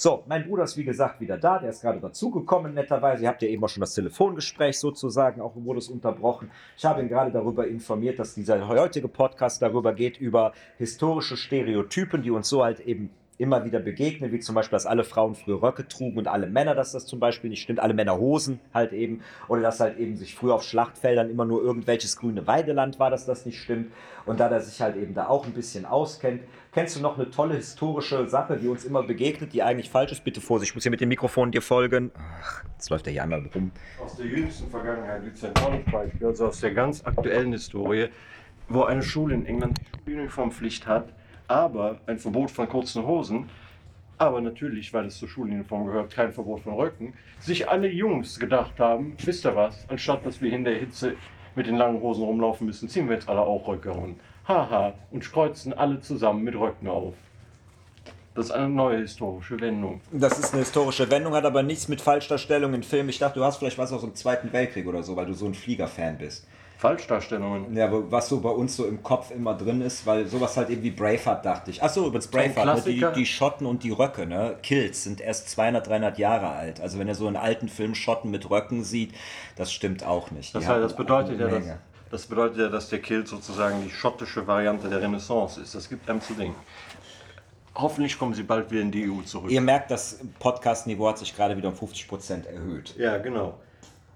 So, mein Bruder ist wie gesagt wieder da, der ist gerade dazugekommen, netterweise. Ihr habt ja eben auch schon das Telefongespräch sozusagen, auch wurde es unterbrochen. Ich habe ihn gerade darüber informiert, dass dieser heutige Podcast darüber geht, über historische Stereotypen, die uns so halt eben immer wieder begegnen, wie zum Beispiel, dass alle Frauen früher Röcke trugen und alle Männer, dass das zum Beispiel nicht stimmt, alle Männer Hosen halt eben, oder dass halt eben sich früher auf Schlachtfeldern immer nur irgendwelches grüne Weideland war, dass das nicht stimmt. Und da er sich halt eben da auch ein bisschen auskennt, kennst du noch eine tolle historische Sache, die uns immer begegnet, die eigentlich falsch ist? Bitte Vorsicht, ich muss hier mit dem Mikrofon dir folgen. Ach, jetzt läuft der hier einmal rum. Aus der jüngsten Vergangenheit, Beispiel, also aus der ganz aktuellen Historie, wo eine Schule in England die Uniformpflicht hat, aber ein Verbot von kurzen Hosen, aber natürlich, weil es zur Schuluniform gehört, kein Verbot von Röcken, sich alle Jungs gedacht haben, wisst ihr was, anstatt dass wir in der Hitze mit den langen Hosen rumlaufen müssen, ziehen wir jetzt alle auch Röcke an. Haha, und kreuzen alle zusammen mit Röcken auf. Das ist eine neue historische Wendung. Das ist eine historische Wendung, hat aber nichts mit Falschdarstellung in Filmen. Ich dachte, du hast vielleicht was aus dem Zweiten Weltkrieg oder so, weil du so ein Fliegerfan bist. Falschdarstellungen. Ja, was so bei uns so im Kopf immer drin ist, weil sowas halt irgendwie Braveheart dachte ich. Achso, übrigens Braveheart, ne? die, die Schotten und die Röcke, ne? Kills sind erst 200, 300 Jahre alt. Also wenn ihr so einen alten Film Schotten mit Röcken sieht, das stimmt auch nicht. Das, heißt, das bedeutet ja, dass, das bedeutet ja, dass der Kilt sozusagen die schottische Variante der Renaissance ist. Das gibt einem zu denken. Hoffentlich kommen sie bald wieder in die EU zurück. Ihr merkt, das Podcast-Niveau hat sich gerade wieder um 50 Prozent erhöht. Ja, genau.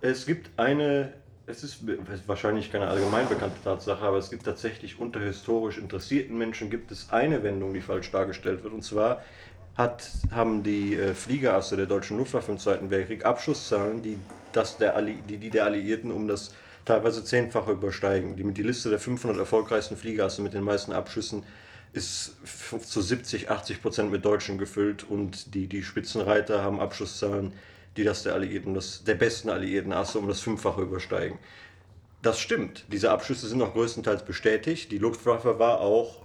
Es gibt eine es ist wahrscheinlich keine allgemein bekannte Tatsache, aber es gibt tatsächlich unter historisch interessierten Menschen gibt es eine Wendung, die falsch dargestellt wird. Und zwar hat, haben die äh, Fliegerasse der deutschen Luftwaffe im Zweiten Weltkrieg Abschusszahlen, die, das der Alli, die, die der Alliierten um das teilweise zehnfache übersteigen. Die, die Liste der 500 erfolgreichsten Fliegerasse mit den meisten Abschüssen ist zu 70, 80 Prozent mit Deutschen gefüllt und die, die Spitzenreiter haben Abschusszahlen, die das der Alliierten, das, der besten Alliierten Asse um das Fünffache übersteigen. Das stimmt. Diese Abschüsse sind auch größtenteils bestätigt. Die Luftwaffe war auch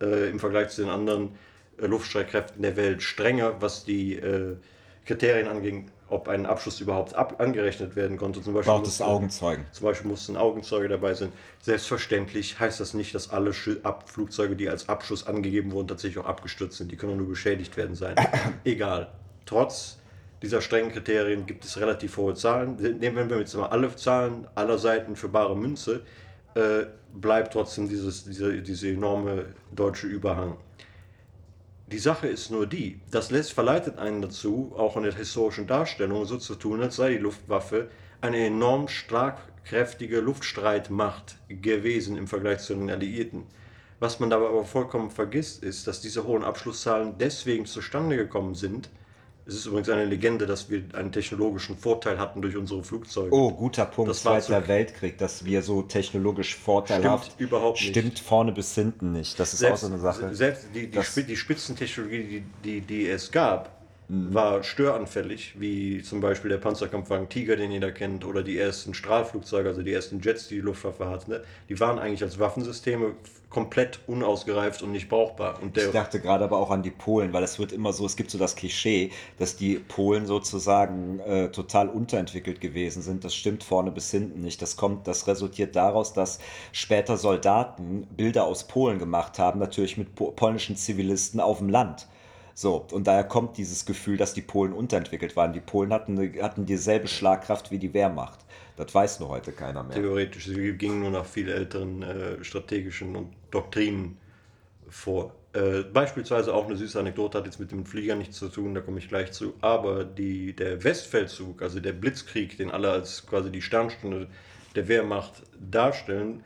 äh, im Vergleich zu den anderen äh, Luftstreitkräften der Welt strenger, was die äh, Kriterien anging, ob ein Abschuss überhaupt ab angerechnet werden konnte. Zum Beispiel Braucht es Augenzeugen. Zum Beispiel mussten Augenzeuge dabei sein. Selbstverständlich heißt das nicht, dass alle Flugzeuge, die als Abschuss angegeben wurden, tatsächlich auch abgestürzt sind. Die können nur beschädigt werden sein. Egal. Trotz dieser strengen Kriterien gibt es relativ hohe Zahlen. Nehmen wir jetzt mal alle Zahlen aller Seiten für bare Münze, äh, bleibt trotzdem dieses, diese, diese enorme deutsche Überhang. Die Sache ist nur die, das verleitet einen dazu, auch in der historischen Darstellung so zu tun, als sei die Luftwaffe eine enorm schlagkräftige Luftstreitmacht gewesen im Vergleich zu den Alliierten. Was man dabei aber vollkommen vergisst, ist, dass diese hohen Abschlusszahlen deswegen zustande gekommen sind, es ist übrigens eine Legende, dass wir einen technologischen Vorteil hatten durch unsere Flugzeuge. Oh, guter Punkt. Das Zweiter so Weltkrieg, dass wir so technologisch vorteilhaft. Stimmt überhaupt nicht. Stimmt vorne bis hinten nicht. Das ist selbst, auch so eine Sache. Selbst die, die, die Spitzentechnologie, die, die, die es gab, Mhm. war störanfällig, wie zum Beispiel der Panzerkampfwagen Tiger, den jeder kennt, oder die ersten Strahlflugzeuge, also die ersten Jets, die die Luftwaffe hatte. Ne? Die waren eigentlich als Waffensysteme komplett unausgereift und nicht brauchbar. Und ich dachte gerade aber auch an die Polen, weil es wird immer so, es gibt so das Klischee, dass die Polen sozusagen äh, total unterentwickelt gewesen sind. Das stimmt vorne bis hinten nicht. Das kommt, das resultiert daraus, dass später Soldaten Bilder aus Polen gemacht haben, natürlich mit polnischen Zivilisten auf dem Land. So, und daher kommt dieses Gefühl, dass die Polen unterentwickelt waren. Die Polen hatten, hatten dieselbe Schlagkraft wie die Wehrmacht. Das weiß nur heute keiner mehr. Theoretisch, sie gingen nur nach viel älteren äh, strategischen und Doktrinen vor. Äh, beispielsweise auch eine süße Anekdote hat jetzt mit dem Flieger nichts zu tun, da komme ich gleich zu. Aber die, der Westfeldzug, also der Blitzkrieg, den alle als quasi die Sternstunde der Wehrmacht darstellen,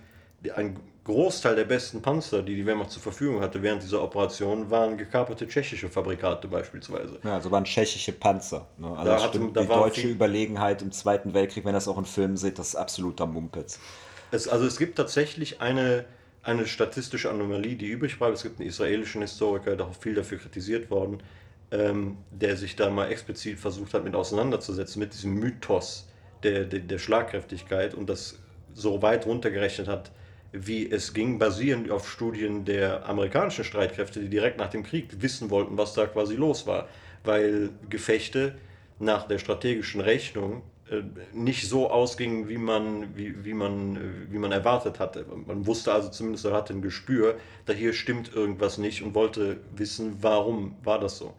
ein Großteil der besten Panzer, die die Wehrmacht zur Verfügung hatte während dieser Operation, waren gekaperte tschechische Fabrikate beispielsweise. Ja, also waren tschechische Panzer. Ne? Also da hatte, da die deutsche Überlegenheit im Zweiten Weltkrieg, wenn ihr das auch in Filmen seht, das ist absoluter Mumpitz. Es, also es gibt tatsächlich eine, eine statistische Anomalie, die übrig bleibt. Es gibt einen israelischen Historiker, der auch viel dafür kritisiert worden, ähm, der sich da mal explizit versucht hat, mit auseinanderzusetzen, mit diesem Mythos der, der, der Schlagkräftigkeit und das so weit runtergerechnet hat, wie es ging, basierend auf Studien der amerikanischen Streitkräfte, die direkt nach dem Krieg wissen wollten, was da quasi los war. Weil Gefechte nach der strategischen Rechnung äh, nicht so ausgingen, wie man, wie, wie, man, wie man erwartet hatte. Man wusste also zumindest, er hatte ein Gespür, da hier stimmt irgendwas nicht und wollte wissen, warum war das so.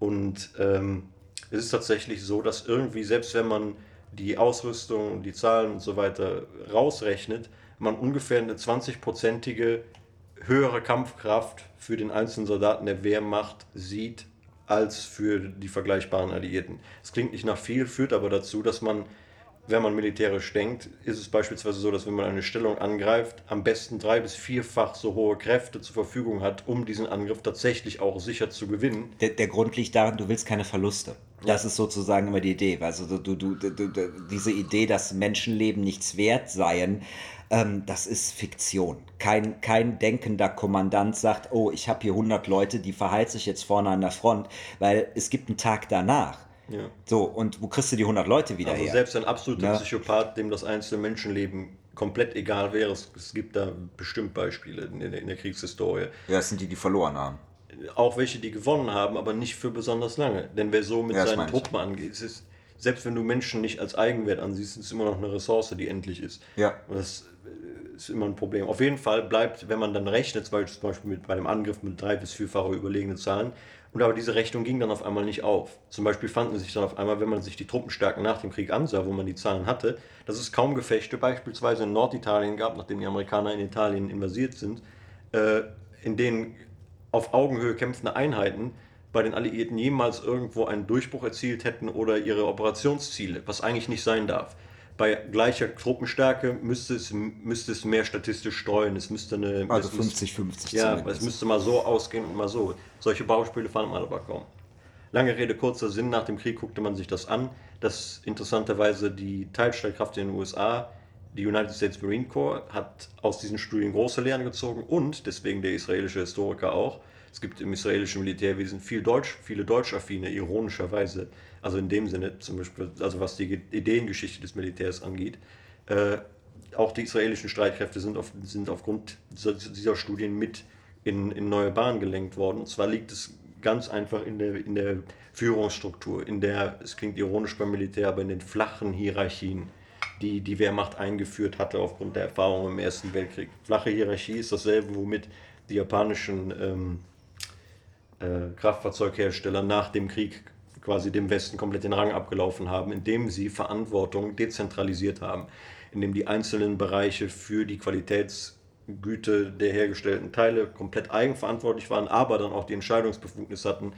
Und ähm, es ist tatsächlich so, dass irgendwie, selbst wenn man die Ausrüstung, die Zahlen und so weiter rausrechnet, man ungefähr eine 20-prozentige höhere Kampfkraft für den einzelnen Soldaten der Wehrmacht sieht als für die vergleichbaren Alliierten. Es klingt nicht nach viel, führt aber dazu, dass man, wenn man militärisch denkt, ist es beispielsweise so, dass wenn man eine Stellung angreift, am besten drei bis vierfach so hohe Kräfte zur Verfügung hat, um diesen Angriff tatsächlich auch sicher zu gewinnen. Der, der Grund liegt darin, du willst keine Verluste. Das ist sozusagen immer die Idee. Also du, du, du, diese Idee, dass Menschenleben nichts wert seien, ähm, das ist Fiktion. Kein, kein denkender Kommandant sagt, oh, ich habe hier 100 Leute, die verheizt sich jetzt vorne an der Front, weil es gibt einen Tag danach. Ja. So, und wo kriegst du die 100 Leute wieder also her? Selbst ein absoluter ja. Psychopath, dem das einzelne Menschenleben komplett egal wäre, es, es gibt da bestimmt Beispiele in der, in der Kriegshistorie. Ja, das sind die, die verloren haben. Auch welche, die gewonnen haben, aber nicht für besonders lange. Denn wer so mit ja, seinen Truppen angeht, es ist, selbst wenn du Menschen nicht als Eigenwert ansiehst, ist es immer noch eine Ressource, die endlich ist. Ja. Und das ist immer ein Problem. Auf jeden Fall bleibt, wenn man dann rechnet, zum Beispiel mit, bei einem Angriff mit drei bis vierfacher überlegene Zahlen, und aber diese Rechnung ging dann auf einmal nicht auf. Zum Beispiel fanden sich dann auf einmal, wenn man sich die Truppenstärken nach dem Krieg ansah, wo man die Zahlen hatte, dass es kaum Gefechte beispielsweise in Norditalien gab, nachdem die Amerikaner in Italien invasiert sind, äh, in denen auf Augenhöhe kämpfende Einheiten bei den Alliierten jemals irgendwo einen Durchbruch erzielt hätten oder ihre Operationsziele, was eigentlich nicht sein darf bei gleicher Truppenstärke müsste es, müsste es mehr statistisch streuen. Es müsste eine. Also 50-50. Ja, zumindest. es müsste mal so ausgehen und mal so. Solche Bauspiele fand man aber kaum. Lange Rede, kurzer Sinn. Nach dem Krieg guckte man sich das an, dass interessanterweise die Teilstreitkraft in den USA, die United States Marine Corps, hat aus diesen Studien große Lehren gezogen und deswegen der israelische Historiker auch. Es gibt im israelischen Militärwesen viel Deutsch, viele Deutschaffine, ironischerweise also in dem Sinne, zum Beispiel, also was die Ideengeschichte des Militärs angeht. Äh, auch die israelischen Streitkräfte sind, auf, sind aufgrund dieser Studien mit in, in neue Bahnen gelenkt worden. Und zwar liegt es ganz einfach in der, in der Führungsstruktur, in der, es klingt ironisch beim Militär, aber in den flachen Hierarchien, die die Wehrmacht eingeführt hatte aufgrund der Erfahrung im Ersten Weltkrieg. Flache Hierarchie ist dasselbe, womit die japanischen ähm, äh, Kraftfahrzeughersteller nach dem Krieg quasi dem Westen komplett den Rang abgelaufen haben, indem sie Verantwortung dezentralisiert haben, indem die einzelnen Bereiche für die Qualitätsgüte der hergestellten Teile komplett eigenverantwortlich waren, aber dann auch die Entscheidungsbefugnis hatten,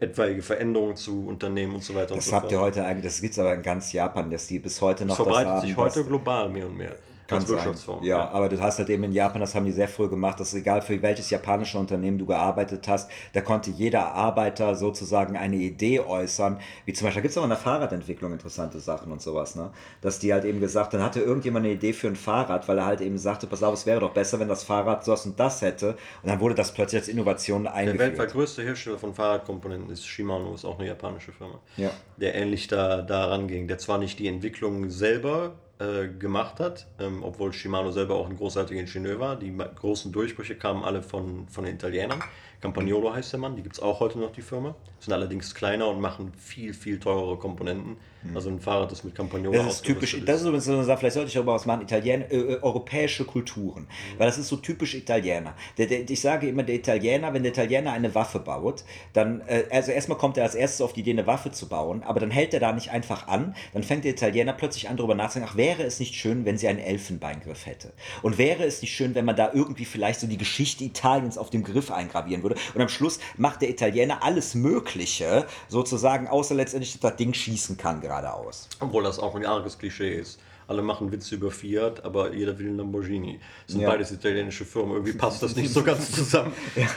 etwaige Veränderungen zu unternehmen und so weiter. Das und so habt ihr heute eigentlich, das gibt es aber in ganz Japan, dass die bis heute noch das verbreitet das haben, sich heute global mehr und mehr. Als Wirtschaftsform. Ja, ja, aber du hast halt eben in Japan, das haben die sehr früh gemacht, dass egal für welches japanische Unternehmen du gearbeitet hast, da konnte jeder Arbeiter sozusagen eine Idee äußern. Wie zum Beispiel, da gibt es auch in der Fahrradentwicklung interessante Sachen und sowas, ne? Dass die halt eben gesagt, dann hatte irgendjemand eine Idee für ein Fahrrad, weil er halt eben sagte, pass auf, es wäre doch besser, wenn das Fahrrad das und das hätte. Und dann wurde das plötzlich als Innovation eingeführt. Der weltweit größte Hersteller von Fahrradkomponenten ist Shimano, ist auch eine japanische Firma. Ja. Der ähnlich da, da ranging. Der zwar nicht die Entwicklung selber äh, gemacht hat, ähm, obwohl Shimano selber auch ein großartiger Ingenieur war. Die großen Durchbrüche kamen alle von, von den Italienern. Campagnolo heißt der Mann, die gibt es auch heute noch, die Firma. Sind allerdings kleiner und machen viel, viel teurere Komponenten. Mhm. Also ein Fahrrad, das mit Campagnolo Das ist typisch, das ist übrigens so eine Sache, vielleicht sollte ich darüber was machen, Italien, äh, äh, europäische Kulturen. Mhm. Weil das ist so typisch Italiener. Der, der, ich sage immer, der Italiener, wenn der Italiener eine Waffe baut, dann, äh, also erstmal kommt er als erstes auf die Idee, eine Waffe zu bauen, aber dann hält er da nicht einfach an, dann fängt der Italiener plötzlich an, darüber nachzudenken, ach, wäre es nicht schön, wenn sie einen Elfenbeingriff hätte? Und wäre es nicht schön, wenn man da irgendwie vielleicht so die Geschichte Italiens auf dem Griff eingravieren würde? Und am Schluss macht der Italiener alles Mögliche, sozusagen, außer letztendlich, dass das Ding schießen kann geradeaus. Obwohl das auch ein arges Klischee ist. Alle machen Witze über Fiat, aber jeder will einen Lamborghini. Das sind ja. beides italienische Firmen. Irgendwie passt das nicht so ganz zusammen. Ja.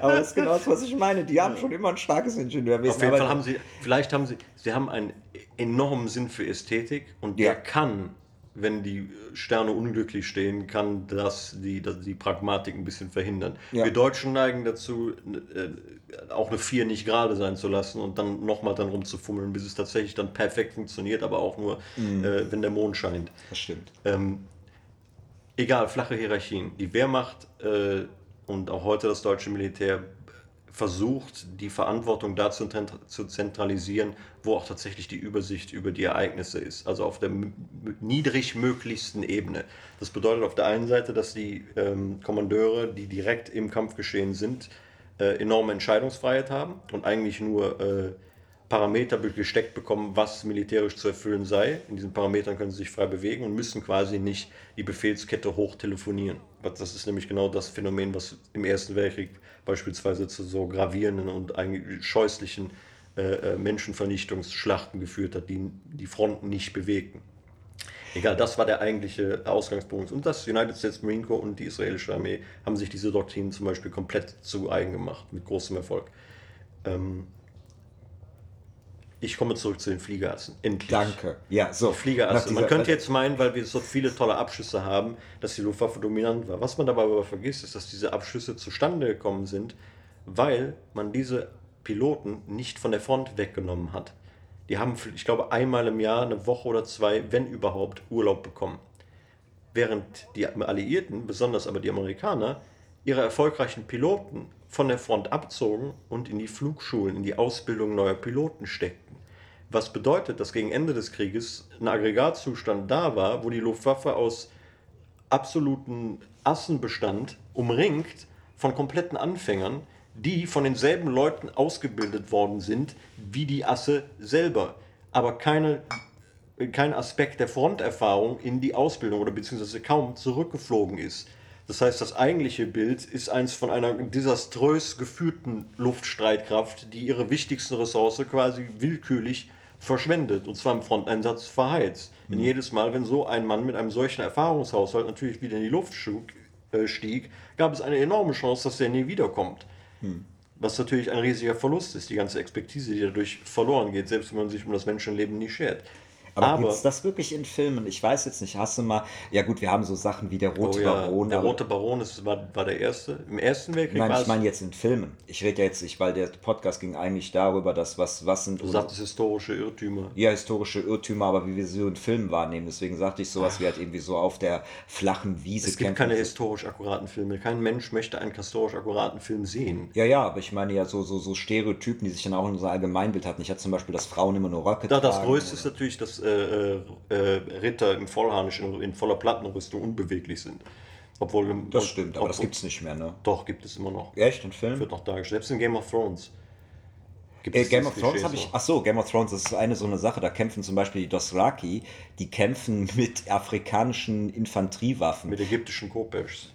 Aber das ist genau das, was ich meine. Die haben schon immer ein starkes Ingenieurwesen. Auf jeden Fall haben sie, vielleicht haben sie, sie haben einen enormen Sinn für Ästhetik und der kann wenn die Sterne unglücklich stehen, kann das die, das die Pragmatik ein bisschen verhindern. Ja. Wir Deutschen neigen dazu, äh, auch eine 4 nicht gerade sein zu lassen und dann nochmal dann rumzufummeln, bis es tatsächlich dann perfekt funktioniert, aber auch nur, mhm. äh, wenn der Mond scheint. Das stimmt. Ähm, egal, flache Hierarchien. Die Wehrmacht äh, und auch heute das deutsche Militär versucht, die Verantwortung dazu zu zentralisieren, wo auch tatsächlich die Übersicht über die Ereignisse ist, also auf der niedrigmöglichsten Ebene. Das bedeutet auf der einen Seite, dass die ähm, Kommandeure, die direkt im Kampfgeschehen sind, äh, enorme Entscheidungsfreiheit haben und eigentlich nur äh, Parameter gesteckt bekommen, was militärisch zu erfüllen sei. In diesen Parametern können sie sich frei bewegen und müssen quasi nicht die Befehlskette hoch telefonieren. Das ist nämlich genau das Phänomen, was im Ersten Weltkrieg beispielsweise zu so gravierenden und scheußlichen äh, äh Menschenvernichtungsschlachten geführt hat, die die Fronten nicht bewegten. Egal, das war der eigentliche Ausgangspunkt. Und das United States Marine Corps und die israelische Armee haben sich diese Doktrinen zum Beispiel komplett zu eigen gemacht, mit großem Erfolg. Ähm, ich komme zurück zu den Fliegerassen. Endlich. Danke. Ja, so. Fliegerasse. Man könnte jetzt meinen, weil wir so viele tolle Abschüsse haben, dass die Luftwaffe dominant war. Was man dabei aber vergisst, ist, dass diese Abschüsse zustande gekommen sind, weil man diese Piloten nicht von der Front weggenommen hat. Die haben, ich glaube, einmal im Jahr eine Woche oder zwei, wenn überhaupt, Urlaub bekommen. Während die Alliierten, besonders aber die Amerikaner, ihre erfolgreichen Piloten von der Front abzogen und in die Flugschulen, in die Ausbildung neuer Piloten steckten. Was bedeutet, dass gegen Ende des Krieges ein Aggregatzustand da war, wo die Luftwaffe aus absoluten Assen bestand, umringt von kompletten Anfängern, die von denselben Leuten ausgebildet worden sind wie die Asse selber, aber keine, kein Aspekt der Fronterfahrung in die Ausbildung oder beziehungsweise kaum zurückgeflogen ist. Das heißt, das eigentliche Bild ist eins von einer desaströs geführten Luftstreitkraft, die ihre wichtigste Ressource quasi willkürlich verschwendet, und zwar im Fronteinsatz verheizt. Mhm. Denn jedes Mal, wenn so ein Mann mit einem solchen Erfahrungshaushalt natürlich wieder in die Luft äh, stieg, gab es eine enorme Chance, dass er nie wiederkommt. Mhm. Was natürlich ein riesiger Verlust ist, die ganze Expertise, die dadurch verloren geht, selbst wenn man sich um das Menschenleben nie schert. Aber, aber gibt es das wirklich in Filmen? Ich weiß jetzt nicht, hast du mal, ja gut, wir haben so Sachen wie der Rote oh ja, Baron. Der Rote Baron ist, war, war der erste, im Ersten Weltkrieg Nein, ich meine jetzt in Filmen. Ich rede ja jetzt nicht, weil der Podcast ging eigentlich darüber, dass was, was sind... Du sagtest historische Irrtümer. Ja, historische Irrtümer, aber wie wir sie so in Filmen wahrnehmen. Deswegen sagte ich sowas wie halt irgendwie so auf der flachen Wiese Es gibt keine historisch akkuraten Filme. Kein Mensch möchte einen historisch akkuraten Film sehen. Ja, ja, aber ich meine ja so, so, so Stereotypen, die sich dann auch in unser Allgemeinbild hatten. Ich hatte zum Beispiel, dass Frauen immer nur Röcke da, Das Größte oder? ist natürlich, dass... Äh, äh äh, Ritter im Vollharnisch in, in, voller Plattenrüstung unbeweglich sind. Obwohl, das stimmt, aber ob, das gibt es nicht mehr, ne? Doch, gibt es immer noch. Echt, in Film? Wird noch dargestellt. Selbst in Game of Thrones. Gibt äh, Game of Thrones habe ich. Ach so, Game of Thrones das ist eine so eine Sache. Da kämpfen zum Beispiel die Dothraki, die kämpfen mit afrikanischen Infanteriewaffen. Mit ägyptischen Kopeshs.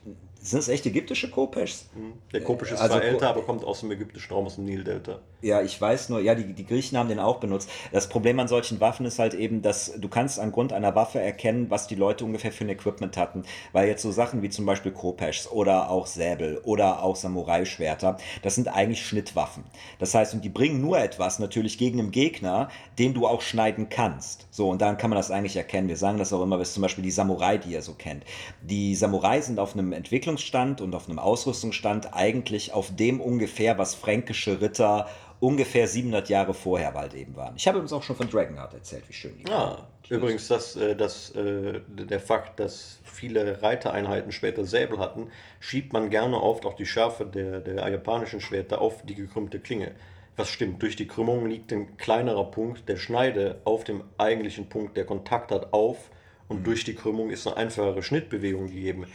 Sind das echt ägyptische Kopeshs? Mhm. Der Kopesh ist also, zwar älter, aber kommt aus dem ägyptischen Raum, aus dem Nildelta. Ja, ich weiß nur, ja, die, die Griechen haben den auch benutzt. Das Problem an solchen Waffen ist halt eben, dass du kannst angrund einer Waffe erkennen, was die Leute ungefähr für ein Equipment hatten. Weil jetzt so Sachen wie zum Beispiel Kopeshs oder auch Säbel oder auch Samurai-Schwerter, das sind eigentlich Schnittwaffen. Das heißt, und die bringen nur etwas natürlich gegen einen Gegner, den du auch schneiden kannst. So, und dann kann man das eigentlich erkennen. Wir sagen das auch immer, bis zum Beispiel die Samurai, die ihr so kennt. Die Samurai sind auf einem Entwicklungsstand und auf einem Ausrüstungsstand eigentlich auf dem ungefähr, was fränkische Ritter ungefähr 700 Jahre vorher bald eben waren. Ich habe uns auch schon von Dragonheart erzählt, wie schön die waren. Ja, übrigens, das, äh, das, äh, der Fakt, dass viele Reitereinheiten später Säbel hatten, schiebt man gerne oft auch die Schärfe der, der japanischen Schwerter auf die gekrümmte Klinge. Was stimmt, durch die Krümmung liegt ein kleinerer Punkt der Schneide auf dem eigentlichen Punkt, der Kontakt hat, auf und mhm. durch die Krümmung ist eine einfachere Schnittbewegung gegeben.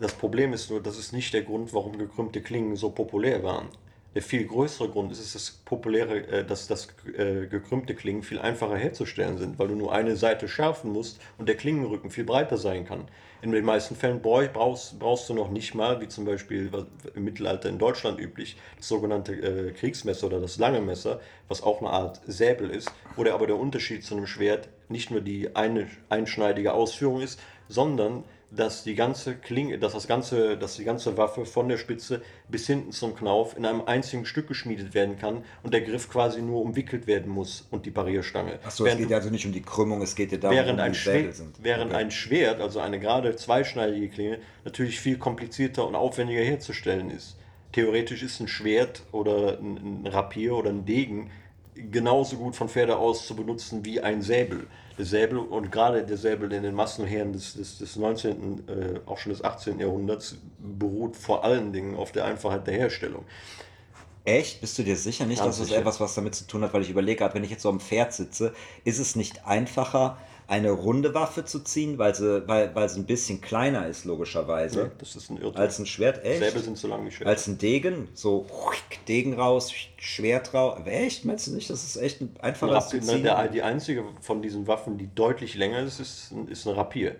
Das Problem ist nur, das ist nicht der Grund, warum gekrümmte Klingen so populär waren. Der viel größere Grund ist, ist das populäre, äh, dass das äh, gekrümmte Klingen viel einfacher herzustellen sind, weil du nur eine Seite schärfen musst und der Klingenrücken viel breiter sein kann. In den meisten Fällen brauchst, brauchst du noch nicht mal, wie zum Beispiel im Mittelalter in Deutschland üblich, das sogenannte äh, Kriegsmesser oder das lange Messer, was auch eine Art Säbel ist, wo der aber der Unterschied zu einem Schwert nicht nur die eine einschneidige Ausführung ist, sondern dass die ganze Klinge, dass das ganze, dass die ganze Waffe von der Spitze bis hinten zum Knauf in einem einzigen Stück geschmiedet werden kann und der Griff quasi nur umwickelt werden muss und die Parierstange. Achso, es geht ja also nicht um die Krümmung, es geht ja darum, während um ein Schwert, sind. Während okay. ein Schwert, also eine gerade zweischneidige Klinge, natürlich viel komplizierter und aufwendiger herzustellen ist. Theoretisch ist ein Schwert oder ein Rapier oder ein Degen genauso gut von Pferde aus zu benutzen wie ein Säbel Säbel und gerade der Säbel in den Massenheeren des, des, des 19., äh, auch schon des 18. Jahrhunderts beruht vor allen Dingen auf der Einfachheit der Herstellung. Echt? Bist du dir sicher nicht, Ganz dass sicher. etwas, was damit zu tun hat? Weil ich überlege gerade, wenn ich jetzt so am Pferd sitze, ist es nicht einfacher, eine runde Waffe zu ziehen, weil sie, weil, weil sie ein bisschen kleiner ist, logischerweise, Das ist ein Irrtum. als ein Schwert? Echt? Säbel sind so lang wie Schwert. Als ein Degen? So Degen raus, Schwert raus. Aber echt? Meinst du nicht, das ist echt ein einfacher Rapier, zu ne, ziehen? der, die einzige von diesen Waffen, die deutlich länger ist, ist, ein- ist ein Rapier.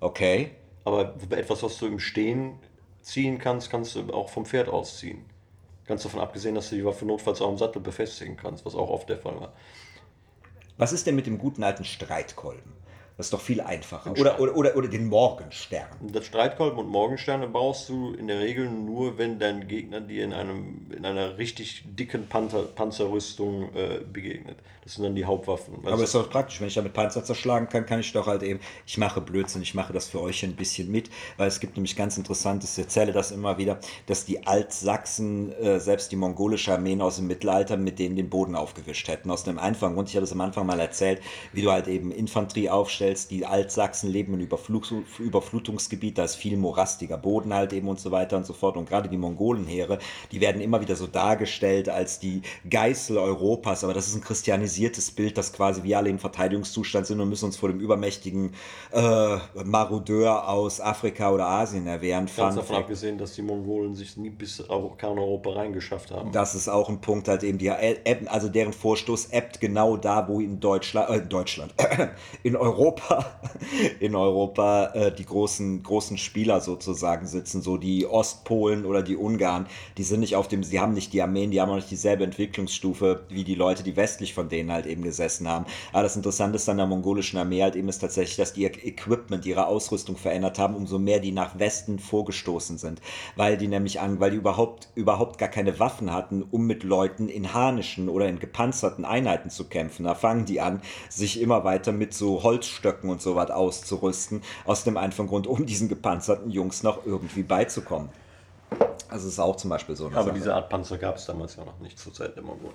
Okay. Aber etwas, was du im Stehen ziehen kannst, kannst du auch vom Pferd aus ziehen. Ganz davon abgesehen, dass du die Waffe notfalls auch im Sattel befestigen kannst, was auch oft der Fall war. Was ist denn mit dem guten alten Streitkolben? Das ist doch viel einfacher. Ein Oder, oder, oder, oder den Morgenstern. Das Streitkolben und Morgensterne brauchst du in der Regel nur, wenn dein Gegner dir in, einem, in einer richtig dicken Panzer, Panzerrüstung äh, begegnet. Das sind dann die Hauptwaffen. Weil Aber es- ist doch praktisch, wenn ich damit Panzer zerschlagen kann, kann ich doch halt eben, ich mache Blödsinn, ich mache das für euch ein bisschen mit, weil es gibt nämlich ganz interessantes, ich erzähle das immer wieder, dass die Altsachsen, äh, selbst die mongolische Armeen aus dem Mittelalter, mit denen den Boden aufgewischt hätten. Aus dem einfachen Grund, ich habe das am Anfang mal erzählt, wie du halt eben Infanterie aufstellst, die Altsachsen leben in Überflug, Überflutungsgebiet, da ist viel morastiger Boden halt eben und so weiter und so fort. Und gerade die Mongolenheere, die werden immer wieder so dargestellt als die Geißel Europas, aber das ist ein christianisiertes Bild, das quasi wir alle im Verteidigungszustand sind und müssen uns vor dem übermächtigen äh, Marodeur aus Afrika oder Asien erwehren. Ganz davon abgesehen, dass die Mongolen sich nie bis Euro- Kerneuropa reingeschafft haben. Das ist auch ein Punkt, halt eben, die also deren Vorstoß ebbt genau da, wo in Deutschland, äh, Deutschland, in Europa, in Europa äh, die großen, großen Spieler sozusagen sitzen, so die Ostpolen oder die Ungarn, die sind nicht auf dem, sie haben nicht die Armeen, die haben auch nicht dieselbe Entwicklungsstufe wie die Leute, die westlich von denen halt eben gesessen haben. Aber das Interessante ist an der mongolischen Armee halt eben ist tatsächlich, dass die ihr Equipment, ihre Ausrüstung verändert haben, umso mehr die nach Westen vorgestoßen sind, weil die nämlich an, weil die überhaupt, überhaupt gar keine Waffen hatten, um mit Leuten in harnischen oder in gepanzerten Einheiten zu kämpfen. Da fangen die an, sich immer weiter mit so Holzstöcken und so was auszurüsten, aus dem einfachen Grund, um diesen gepanzerten Jungs noch irgendwie beizukommen. Also ist auch zum Beispiel so eine Aber Sache. diese Art Panzer gab es damals ja noch nicht zur Zeit der Mongolen.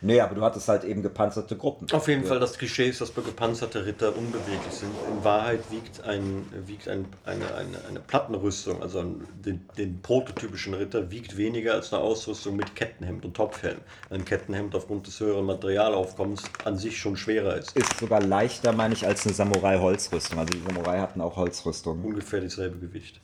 Nee, aber du hattest halt eben gepanzerte Gruppen. Auf jeden Fall, das Klischee ist, dass gepanzerte Ritter unbeweglich sind. In Wahrheit wiegt, ein, wiegt ein, eine, eine, eine Plattenrüstung, also ein, den, den prototypischen Ritter, wiegt weniger als eine Ausrüstung mit Kettenhemd und Topfhelm. Ein Kettenhemd aufgrund des höheren Materialaufkommens an sich schon schwerer ist. Ist sogar leichter, meine ich, als eine Samurai-Holzrüstung. Also die Samurai hatten auch Holzrüstungen. Ungefähr dasselbe Gewicht.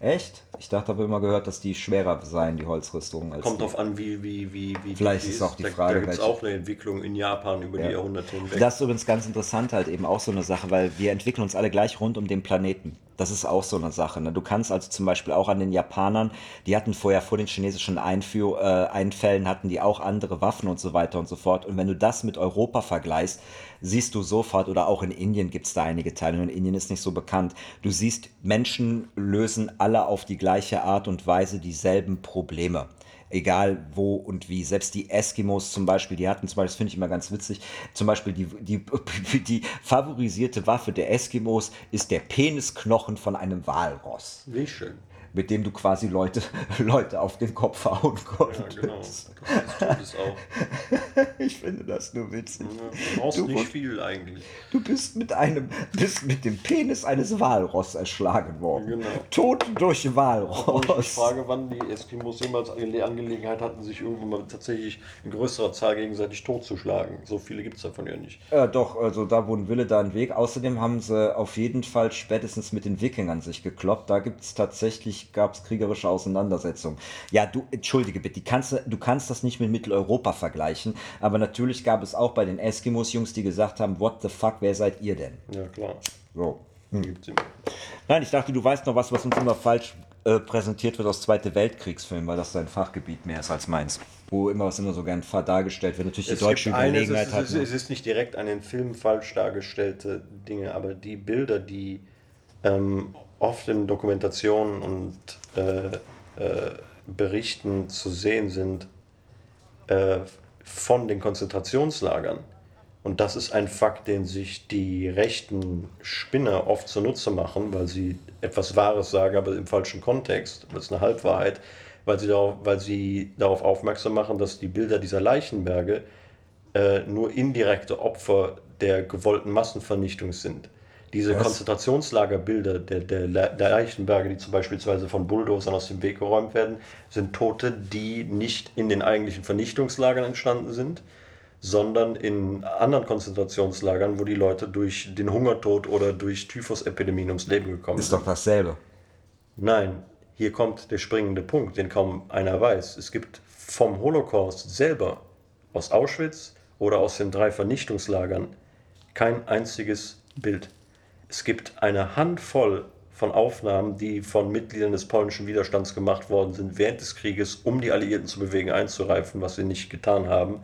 Echt? Ich dachte, habe immer gehört, dass die schwerer seien, die Holzrüstungen. Als Kommt drauf an, wie, wie, wie, wie Vielleicht die ist auch die Da- Frage, Da gibt es auch eine Entwicklung in Japan über Ja. die Jahrhunderte hinweg. Das ist übrigens ganz interessant halt eben auch so eine Sache, weil wir entwickeln uns alle gleich rund um den Planeten. Das ist auch so eine Sache. Ne? Du kannst also zum Beispiel auch an den Japanern, die hatten vorher vor den chinesischen Einführ äh, Einfällen, hatten die auch andere Waffen und so weiter und so fort. Und wenn du das mit Europa vergleichst, siehst du sofort, oder auch in Indien gibt es da einige Teile, und Indien ist nicht so bekannt, du siehst, Menschen lösen alle auf die gleiche Art und Weise dieselben Probleme egal wo und wie. Selbst die Eskimos zum Beispiel, die hatten zum Beispiel, das finde ich immer ganz witzig, zum Beispiel die, die, die favorisierte Waffe der Eskimos ist der Penisknochen von einem Walross, Wie schön. Mit dem du quasi Leute, Leute auf den Kopf hauen Ja, konntest. genau. Das, tut es auch. Ich finde das nur witzig. Du brauchst Du nicht viel eigentlich. Du bist mit einem, bist mit dem Penis eines Walross erschlagen worden. Genau. Tot durch Und ich Walross. frage, wann die Eskimos jemals die Angelegenheit hatten, sich irgendwann mal tatsächlich in größerer Zahl gegenseitig totzuschlagen. So viele gibt es davon ja nicht. Ja, doch, also da wo ein Wille, da ein Weg. Außerdem haben sie auf jeden Fall spätestens mit den Wikingern sich gekloppt. Da gibt es tatsächlich, gab es kriegerische Auseinandersetzungen. Ja, du, entschuldige bitte, die kannst, du- kannst das nicht mit Mitteleuropa vergleichen, aber natürlich gab es auch bei den Eskimos-Jungs, die gesagt haben, what the fuck, wer seid ihr denn? Ja, klar. So. Gibt's immer. Nein, ich dachte, du weißt noch was, was uns immer falsch äh, präsentiert wird aus Zweite Weltkriegsfilmen, weil das dein Fachgebiet mehr ist als meins. Wo immer was immer so gern dargestellt wird. Natürlich die Es deutsche eines, Überlegenheit es, hat. ist, ne? es ist nicht direkt an den Film falsch dargestellte Dinge, aber die Bilder, die ähm, oft in Dokumentationen und äh, äh, Berichten zu sehen sind äh, von den Konzentrationslagern. Und das ist ein Fakt, den sich die rechten Spinner oft zunutze machen, weil sie etwas Wahres sagen, aber im falschen Kontext. Das ist eine Halbwahrheit, weil sie darauf, weil sie darauf aufmerksam machen, dass die Bilder dieser Leichenberge äh, nur indirekte Opfer der gewollten Massenvernichtung sind. Diese Was? Konzentrationslagerbilder der, der, der Leichenberge, die zum beispielsweise von Bulldozern aus dem Weg geräumt werden, sind Tote, die nicht in den eigentlichen Vernichtungslagern entstanden sind, sondern in anderen Konzentrationslagern, wo die Leute durch den Hungertod oder durch Typhusepidemien ums Leben gekommen Ist sind. doch dasselbe. Nein, hier kommt der springende Punkt, den kaum einer weiß. Es gibt vom Holocaust selber aus Auschwitz oder aus den drei Vernichtungslagern kein einziges Bild. Es gibt eine Handvoll von Aufnahmen, die von Mitgliedern des polnischen Widerstands gemacht worden sind während des Krieges, um die Alliierten zu bewegen, einzureifen, was sie nicht getan haben,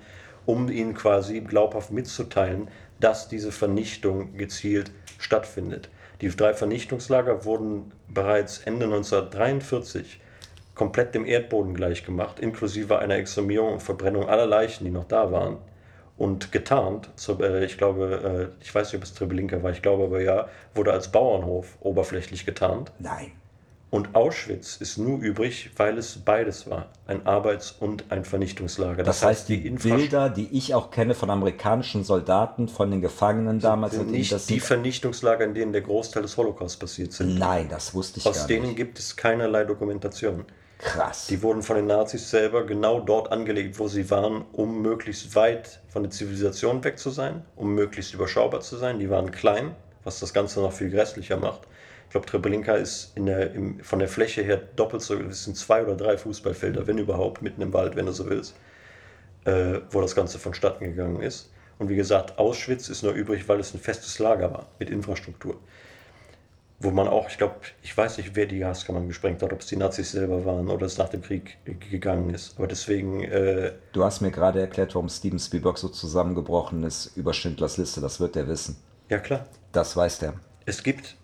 um ihnen quasi glaubhaft mitzuteilen, dass diese Vernichtung gezielt stattfindet. Die drei Vernichtungslager wurden bereits Ende 1943 komplett dem Erdboden gleichgemacht, inklusive einer Exhumierung und Verbrennung aller Leichen, die noch da waren. Und getarnt, äh, ich glaube, äh, ich weiß nicht, ob es Treblinka war, ich glaube aber ja, wurde als Bauernhof oberflächlich getarnt. Nein. Und Auschwitz ist nur übrig, weil es beides war. Ein Arbeits- und ein Vernichtungslager. Das, heißt, die Infrastruktur Bilder, die ich auch kenne von amerikanischen Soldaten, von den Gefangenen damals, sind die- nicht das die Vernichtungslager, in denen der Großteil des Holocaust passiert sind. nein, das wusste ich Aus gar denen nicht. gibt es keinerlei Dokumentation. Krass. Die wurden von den Nazis selber genau dort angelegt, wo sie waren, um möglichst weit von der Zivilisation weg zu sein, um möglichst überschaubar zu sein. Die waren klein, was das Ganze noch viel grässlicher macht. Ich glaube, Treblinka ist der, im, von der Fläche her doppelt so, es sind zwei oder drei Fußballfelder, wenn überhaupt, mitten im Wald, wenn du so willst, äh, wo das Ganze vonstatten gegangen ist. Und wie gesagt, Auschwitz ist nur übrig, weil es ein festes Lager war mit Infrastruktur. Wo man auch, ich glaube, ich weiß nicht, wer die Gaskammern gesprengt hat, ob es die Nazis selber waren oder es nach dem Krieg gegangen ist. Aber deswegen, äh, Du hast mir gerade erklärt, warum Steven Spielberg so zusammengebrochen ist über Schindlers Liste. Das wird er wissen. ja klar, Das weiß der. es gibt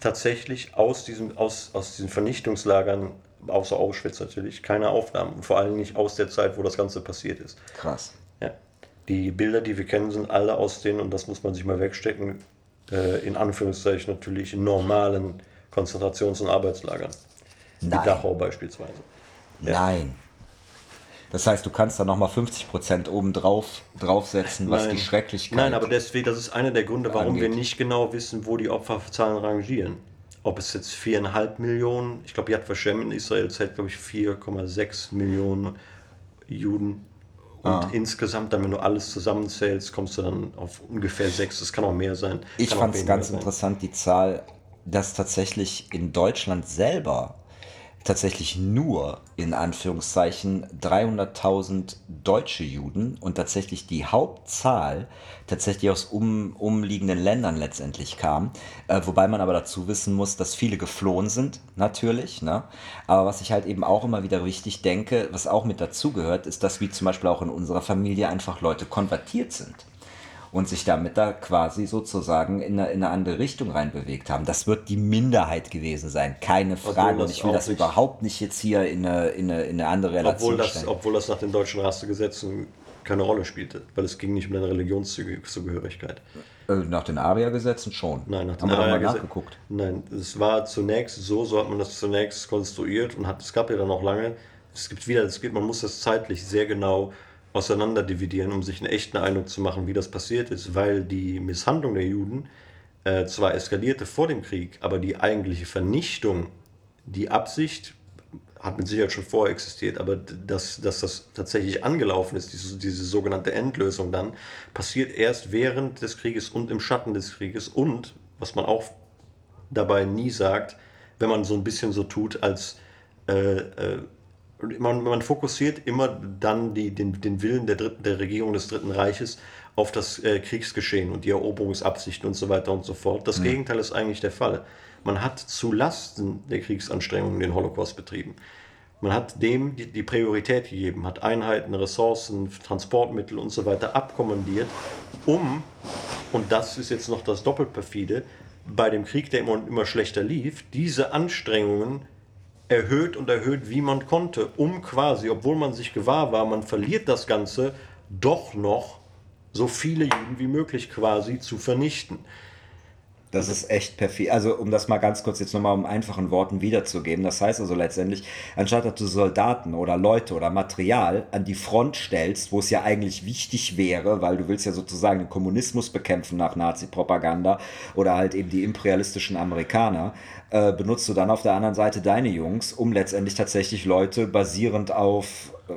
tatsächlich aus, diesem, aus, aus diesen Vernichtungslagern, außer Auschwitz natürlich, keine Aufnahmen. Und vor allem nicht aus der Zeit, wo das Ganze passiert ist. Krass. Ja. Die Bilder, die wir kennen, sind alle aus den, und das muss man sich mal wegstecken, äh, in Anführungszeichen natürlich normalen Konzentrations- und Arbeitslagern. Wie Nein. Dachau beispielsweise. Nein. Das heißt, du kannst da nochmal 50% oben drauf draufsetzen, was die Schrecklichkeit Nein, aber deswegen, das ist einer der Gründe, warum wir angeht. nicht genau wissen, wo die Opferzahlen rangieren. Ob es jetzt 4,5 Millionen, ich glaube, Yad Vashem in Israel zählt, glaube ich, 4,6 Millionen Juden. Und Ah. insgesamt, dann, wenn du alles zusammenzählst, kommst du dann auf ungefähr 6. Das kann auch mehr sein. Ich fand es ganz sein. interessant, die Zahl, dass tatsächlich in Deutschland selber tatsächlich nur in Anführungszeichen 300.000 deutsche Juden und tatsächlich die Hauptzahl tatsächlich aus um, umliegenden Ländern letztendlich kam. Äh, wobei man aber dazu wissen muss, dass viele geflohen sind, natürlich. Ne? Aber was ich halt eben auch immer wieder wichtig denke, was auch mit dazugehört, ist, dass wie zum Beispiel auch in unserer Familie einfach Leute konvertiert sind und sich damit da quasi sozusagen in eine, in eine andere Richtung reinbewegt haben. Das wird die Minderheit gewesen sein, keine Frage. das Und ich will das nicht- überhaupt nicht jetzt hier in eine, in eine, in eine andere Relation Obwohl das, stellen. obwohl das nach den deutschen Rassegesetzen keine Rolle spielte, weil es ging nicht um deine Religionszugehörigkeit. Äh, nach den Aria-Gesetzen schon. Nein, nach Haben den wir doch mal nachgeguckt. Nein, es war zunächst so, so hat man das zunächst konstruiert und hat, es gab ja dann auch lange, es gibt wieder, es gibt, man muss das zeitlich sehr genau auseinander dividieren, um sich einen echten Eindruck zu machen, wie das passiert ist, weil die Misshandlung der Juden äh, zwar eskalierte vor dem Krieg, aber die eigentliche Vernichtung, die Absicht hat mit Sicherheit schon vorher existiert, aber dass, dass das tatsächlich angelaufen ist, diese, diese sogenannte Endlösung dann, passiert erst während des Krieges und im Schatten des Krieges und, was man auch dabei nie sagt, wenn man so ein bisschen so tut, als äh, äh, man, man fokussiert immer dann die, den, den Willen der, dritten, der Regierung des Dritten Reiches auf das äh, Kriegsgeschehen und die Eroberungsabsichten und so weiter und so fort. Das Gegenteil ist eigentlich der Fall. Man hat zu Lasten der Kriegsanstrengungen den Holocaust betrieben. Man hat dem die, die Priorität gegeben, hat Einheiten, Ressourcen, Transportmittel und so weiter abkommandiert, um, und das ist jetzt noch das Doppelperfide, bei dem Krieg, der immer und immer schlechter lief, diese Anstrengungen erhöht und erhöht, wie man konnte, um quasi, obwohl man sich gewahr war, man verliert das Ganze, doch noch so viele Juden wie möglich quasi zu vernichten. Das ist echt perfid. Also, um das mal ganz kurz jetzt nochmal um einfachen Worten wiederzugeben. Das heißt also letztendlich, anstatt dass du Soldaten oder Leute oder Material an die Front stellst, wo es ja eigentlich wichtig wäre, weil du willst ja sozusagen den Kommunismus bekämpfen nach Nazi-Propaganda oder halt eben die imperialistischen Amerikaner, äh, benutzt du dann auf der anderen Seite deine Jungs, um letztendlich tatsächlich Leute basierend auf äh,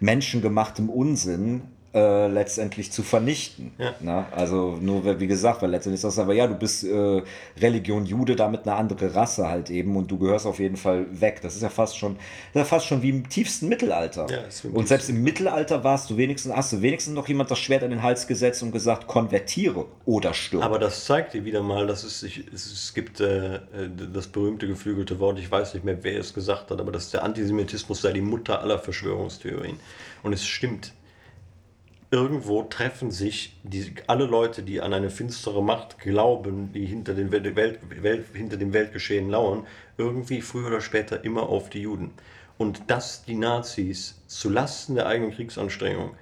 menschengemachtem Unsinn äh, letztendlich zu vernichten. Ja. Na, also nur, wie gesagt, weil letztendlich ist das aber, ja, du bist äh, Religion Jude, damit eine andere Rasse halt eben und du gehörst auf jeden Fall weg. Das ist ja fast schon, ja fast schon wie im tiefsten Mittelalter. Ja, und selbst im Mittelalter warst du wenigstens, hast du wenigstens noch jemand das Schwert an den Hals gesetzt und gesagt, konvertiere oder stirb. Aber das zeigt dir wieder mal, dass es, sich, es gibt äh, das berühmte geflügelte Wort, ich weiß nicht mehr, wer es gesagt hat, aber dass der Antisemitismus sei die Mutter aller Verschwörungstheorien. Und es stimmt irgendwo treffen sich die, alle Leute, die an eine finstere Macht glauben, die hinter, den Welt, Welt, hinter dem Weltgeschehen lauern, irgendwie früher oder später immer auf die Juden. Und dass die Nazis zu Lasten der eigenen Kriegsanstrengung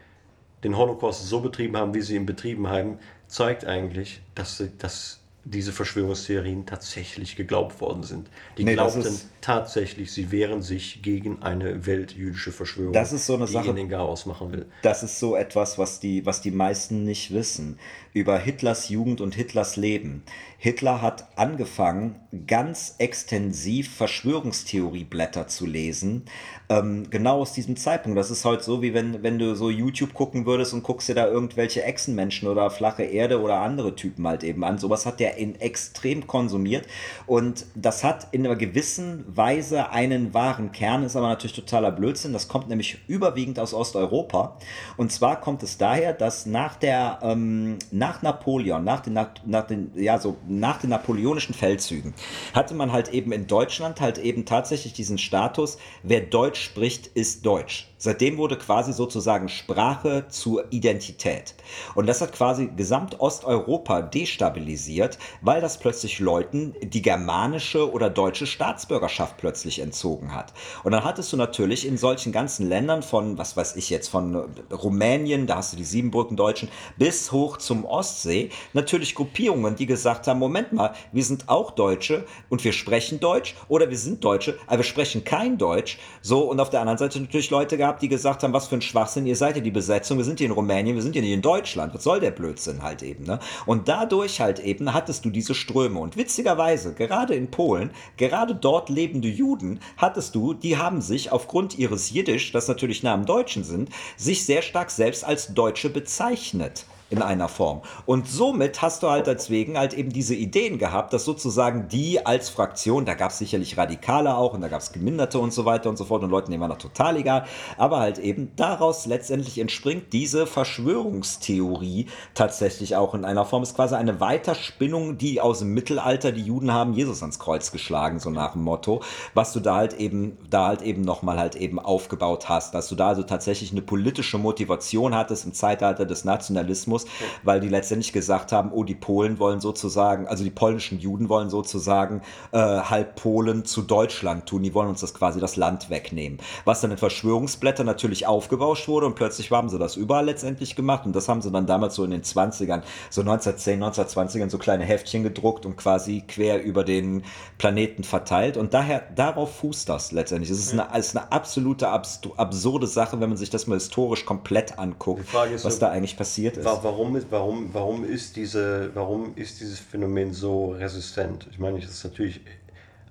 den Holocaust so betrieben haben, wie sie ihn betrieben haben, zeigt eigentlich, dass, dass diese Verschwörungstheorien tatsächlich geglaubt worden sind. Die nee, glaubten tatsächlich, sie wehren sich gegen eine weltjüdische Verschwörung, das ist so eine die Sache, den Chaos machen will. Das ist so etwas, was die, was die meisten nicht wissen über Hitlers Jugend und Hitlers Leben. Hitler hat angefangen, ganz extensiv Verschwörungstheorieblätter zu lesen, ähm, genau aus diesem Zeitpunkt. Das ist heute so, wie wenn, wenn du so YouTube gucken würdest und guckst dir da irgendwelche Echsenmenschen oder flache Erde oder andere Typen halt eben an. Sowas hat der in extrem konsumiert und das hat in einer gewissen Weise einen wahren Kern, ist aber natürlich totaler Blödsinn. Das kommt nämlich überwiegend aus Osteuropa und zwar kommt es daher, dass nach der ähm, nach Napoleon, nach den, nach den ja so nach den napoleonischen Feldzügen hatte man halt eben in Deutschland halt eben tatsächlich diesen Status, wer Deutsch spricht, ist Deutsch. Seitdem wurde quasi sozusagen Sprache zur Identität. Und das hat quasi gesamt Osteuropa destabilisiert, weil das plötzlich Leuten die germanische oder deutsche Staatsbürgerschaft plötzlich entzogen hat. Und dann hattest du natürlich in solchen ganzen Ländern von, was weiß ich jetzt, von Rumänien, da hast du die Siebenbrücken-Deutschen, bis hoch zum Ostsee, natürlich Gruppierungen, die gesagt haben, Moment mal, wir sind auch Deutsche und wir sprechen Deutsch oder wir sind Deutsche, aber wir sprechen kein Deutsch. So, und auf der anderen Seite natürlich Leute gehabt, die gesagt haben, was für ein Schwachsinn, ihr seid ja die Besetzung, wir sind hier in Rumänien, wir sind hier nicht in Deutschland, was soll der Blödsinn halt eben, ne? Und dadurch halt eben hattest du diese Ströme und witzigerweise, gerade in Polen, gerade dort lebende Juden hattest du, die haben sich aufgrund ihres Jiddisch, das natürlich Namen Deutschen sind, sich sehr stark selbst als Deutsche bezeichnet in einer Form. Und somit hast du halt deswegen halt eben diese Ideen gehabt, dass sozusagen die als Fraktion, da gab es sicherlich Radikale auch und da gab es Geminderte und so weiter und so fort und Leuten, denen war noch total egal, aber halt eben daraus letztendlich entspringt diese Verschwörungstheorie tatsächlich auch in einer Form. Es ist quasi eine Weiterspinnung, die aus dem Mittelalter, die Juden haben Jesus ans Kreuz geschlagen, so nach dem Motto, was du da halt eben, da halt eben nochmal halt eben aufgebaut hast, dass du da also tatsächlich eine politische Motivation hattest im Zeitalter des Nationalismus Rassismus, weil die letztendlich gesagt haben, oh, die Polen wollen sozusagen, also die polnischen Juden wollen sozusagen äh, halb Polen zu Deutschland tun. Die wollen uns das quasi das Land wegnehmen. Was dann in Verschwörungsblättern natürlich aufgebauscht wurde und plötzlich haben sie das überall letztendlich gemacht und das haben sie dann damals so in den 20ern, so 1910, 1920ern so kleine Heftchen gedruckt und quasi quer über den Planeten verteilt und daher, darauf fußt das letztendlich. Es ist, eine, es ist eine absolute absurde Sache, wenn man sich das mal historisch komplett anguckt, was so, da eigentlich passiert ist warum, ist, warum, warum, ist diese, warum ist dieses Phänomen so resistent? Ich meine, das ist natürlich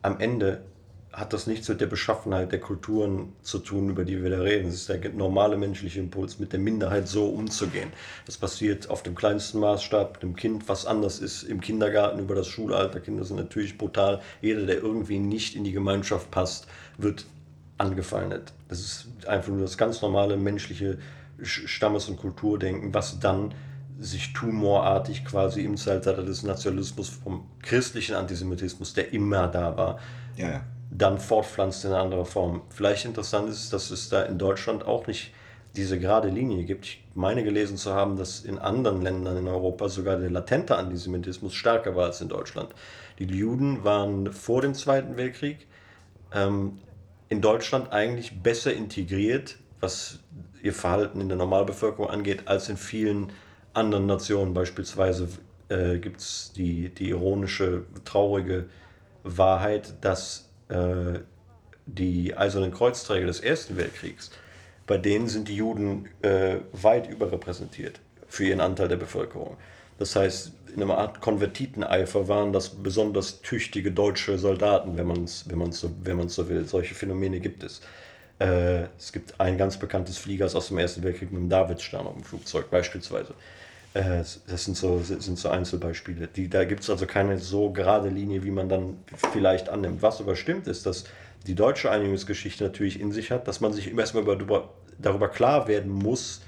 am Ende hat das nichts mit der Beschaffenheit der Kulturen zu tun, über die wir da reden. Es ist der normale menschliche Impuls, mit der Minderheit so umzugehen. Das passiert auf dem kleinsten Maßstab, dem Kind, was anders ist, im Kindergarten über das Schulalter. Kinder sind natürlich brutal. Jeder, der irgendwie nicht in die Gemeinschaft passt, wird angefeindet. Das ist einfach nur das ganz normale menschliche Stammes- und Kulturdenken, was dann sich tumorartig quasi im Zeitalter des Nationalismus vom christlichen Antisemitismus, der immer da war, ja, ja. dann fortpflanzt in einer anderen Form. Vielleicht interessant ist, dass es da in Deutschland auch nicht diese gerade Linie gibt. Ich meine gelesen zu haben, dass in anderen Ländern in Europa sogar der latente Antisemitismus stärker war als in Deutschland. Die Juden waren vor dem Zweiten Weltkrieg ähm, in Deutschland eigentlich besser integriert, was ihr Verhalten in der Normalbevölkerung angeht, als in vielen anderen Nationen, beispielsweise äh, gibt es die, die ironische, traurige Wahrheit, dass äh, die Eisernen Kreuzträger des Ersten Weltkriegs, bei denen sind die Juden äh, weit überrepräsentiert für ihren Anteil der Bevölkerung. Das heißt, in einer Art Konvertiteneifer waren das besonders tüchtige deutsche Soldaten, wenn man es wenn so, wenn so will. Solche Phänomene gibt es. Äh, es gibt ein ganz bekanntes Fliegers aus dem Ersten Weltkrieg mit dem Davidstern auf dem Flugzeug beispielsweise. Äh, das sind so, sind so Einzelbeispiele. Die, da gibt es also keine so gerade Linie, wie man dann vielleicht annimmt. Was aber stimmt, ist, dass die deutsche Einigungsgeschichte natürlich in sich hat, dass man sich erstmal darüber, darüber klar werden muss,